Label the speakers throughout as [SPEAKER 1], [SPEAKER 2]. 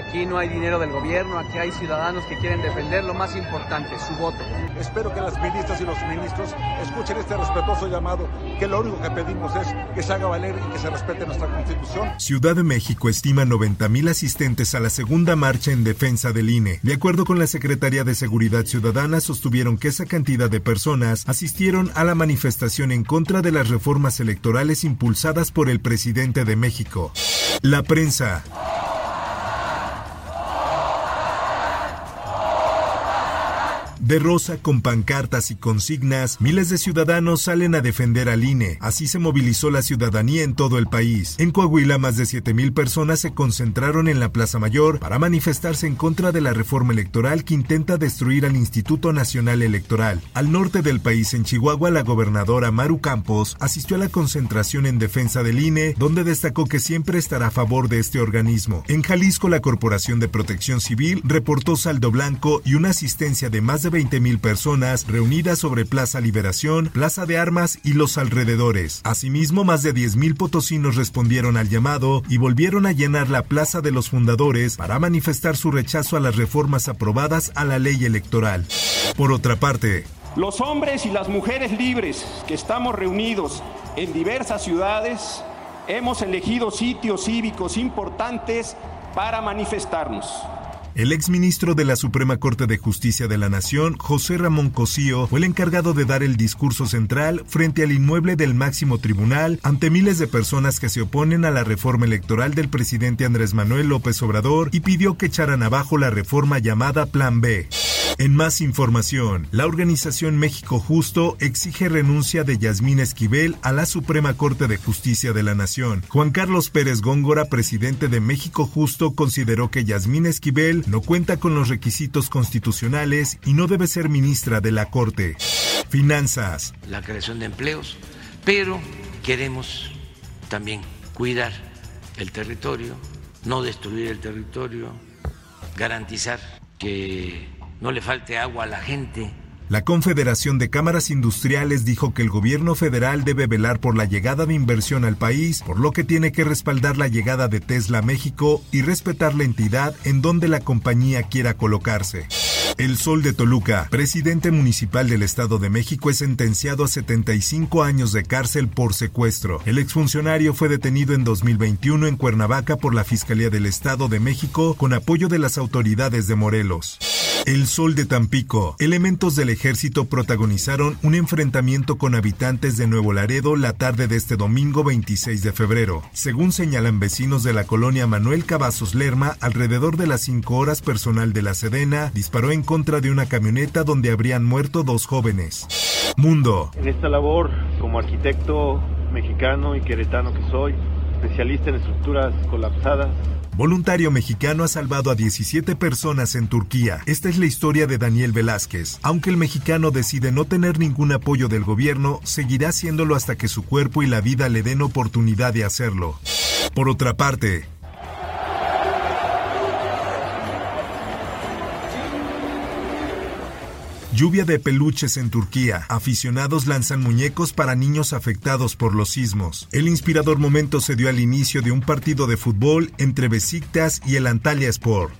[SPEAKER 1] Aquí no hay dinero del gobierno, aquí hay ciudadanos que quieren defender lo más importante, su voto.
[SPEAKER 2] Espero que las ministras y los ministros escuchen este respetuoso llamado, que lo único que pedimos es que se haga valer y que se respete nuestra constitución.
[SPEAKER 3] Ciudad de México estima 90 mil asistentes a la segunda marcha en defensa del INE. De acuerdo con la Secretaría de Seguridad Ciudadana, sostuvieron que esa cantidad de personas asistieron a la manifestación en contra de las reformas electorales impulsadas por el presidente de México. La prensa. De rosa con pancartas y consignas, miles de ciudadanos salen a defender al INE. Así se movilizó la ciudadanía en todo el país. En Coahuila, más de 7.000 personas se concentraron en la Plaza Mayor para manifestarse en contra de la reforma electoral que intenta destruir al Instituto Nacional Electoral. Al norte del país, en Chihuahua, la gobernadora Maru Campos asistió a la concentración en defensa del INE, donde destacó que siempre estará a favor de este organismo. En Jalisco, la Corporación de Protección Civil reportó saldo blanco y una asistencia de más de 20 mil personas reunidas sobre Plaza Liberación, Plaza de Armas y los alrededores. Asimismo, más de 10 mil potosinos respondieron al llamado y volvieron a llenar la Plaza de los Fundadores para manifestar su rechazo a las reformas aprobadas a la ley electoral. Por otra parte,
[SPEAKER 4] los hombres y las mujeres libres que estamos reunidos en diversas ciudades hemos elegido sitios cívicos importantes para manifestarnos.
[SPEAKER 3] El exministro de la Suprema Corte de Justicia de la Nación, José Ramón Cosío, fue el encargado de dar el discurso central frente al inmueble del máximo tribunal ante miles de personas que se oponen a la reforma electoral del presidente Andrés Manuel López Obrador y pidió que echaran abajo la reforma llamada Plan B. En más información, la organización México Justo exige renuncia de Yasmín Esquivel a la Suprema Corte de Justicia de la Nación. Juan Carlos Pérez Góngora, presidente de México Justo, consideró que Yasmín Esquivel no cuenta con los requisitos constitucionales y no debe ser ministra de la Corte. Finanzas.
[SPEAKER 5] La creación de empleos, pero queremos también cuidar el territorio, no destruir el territorio, garantizar que no le falte agua a la gente.
[SPEAKER 3] La Confederación de Cámaras Industriales dijo que el gobierno federal debe velar por la llegada de inversión al país, por lo que tiene que respaldar la llegada de Tesla a México y respetar la entidad en donde la compañía quiera colocarse. El Sol de Toluca, presidente municipal del Estado de México, es sentenciado a 75 años de cárcel por secuestro. El exfuncionario fue detenido en 2021 en Cuernavaca por la Fiscalía del Estado de México con apoyo de las autoridades de Morelos. El Sol de Tampico. Elementos del ejército protagonizaron un enfrentamiento con habitantes de Nuevo Laredo la tarde de este domingo 26 de febrero. Según señalan vecinos de la colonia Manuel Cavazos Lerma, alrededor de las 5 horas personal de la Sedena disparó en contra de una camioneta donde habrían muerto dos jóvenes. Mundo.
[SPEAKER 6] En esta labor, como arquitecto mexicano y queretano que soy, especialista en estructuras colapsadas,
[SPEAKER 3] Voluntario mexicano ha salvado a 17 personas en Turquía. Esta es la historia de Daniel Velázquez. Aunque el mexicano decide no tener ningún apoyo del gobierno, seguirá haciéndolo hasta que su cuerpo y la vida le den oportunidad de hacerlo. Por otra parte, Lluvia de peluches en Turquía. Aficionados lanzan muñecos para niños afectados por los sismos. El inspirador momento se dio al inicio de un partido de fútbol entre Besiktas y el Antalya Sport.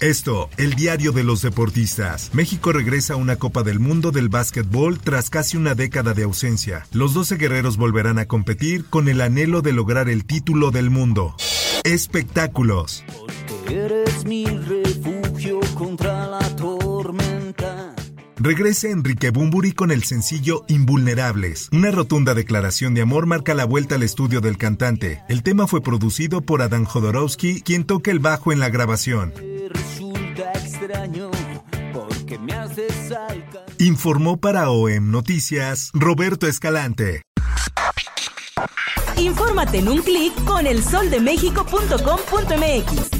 [SPEAKER 3] Esto, el diario de los deportistas. México regresa a una Copa del Mundo del básquetbol tras casi una década de ausencia. Los 12 guerreros volverán a competir con el anhelo de lograr el título del mundo. Espectáculos.
[SPEAKER 7] Eres mi refugio contra la.
[SPEAKER 3] Regresa Enrique Bumburi con el sencillo Invulnerables. Una rotunda declaración de amor marca la vuelta al estudio del cantante. El tema fue producido por Adam Jodorowsky, quien toca el bajo en la grabación. Informó para OEM Noticias Roberto Escalante.
[SPEAKER 7] Infórmate en un clic con elsoldemexico.com.mx.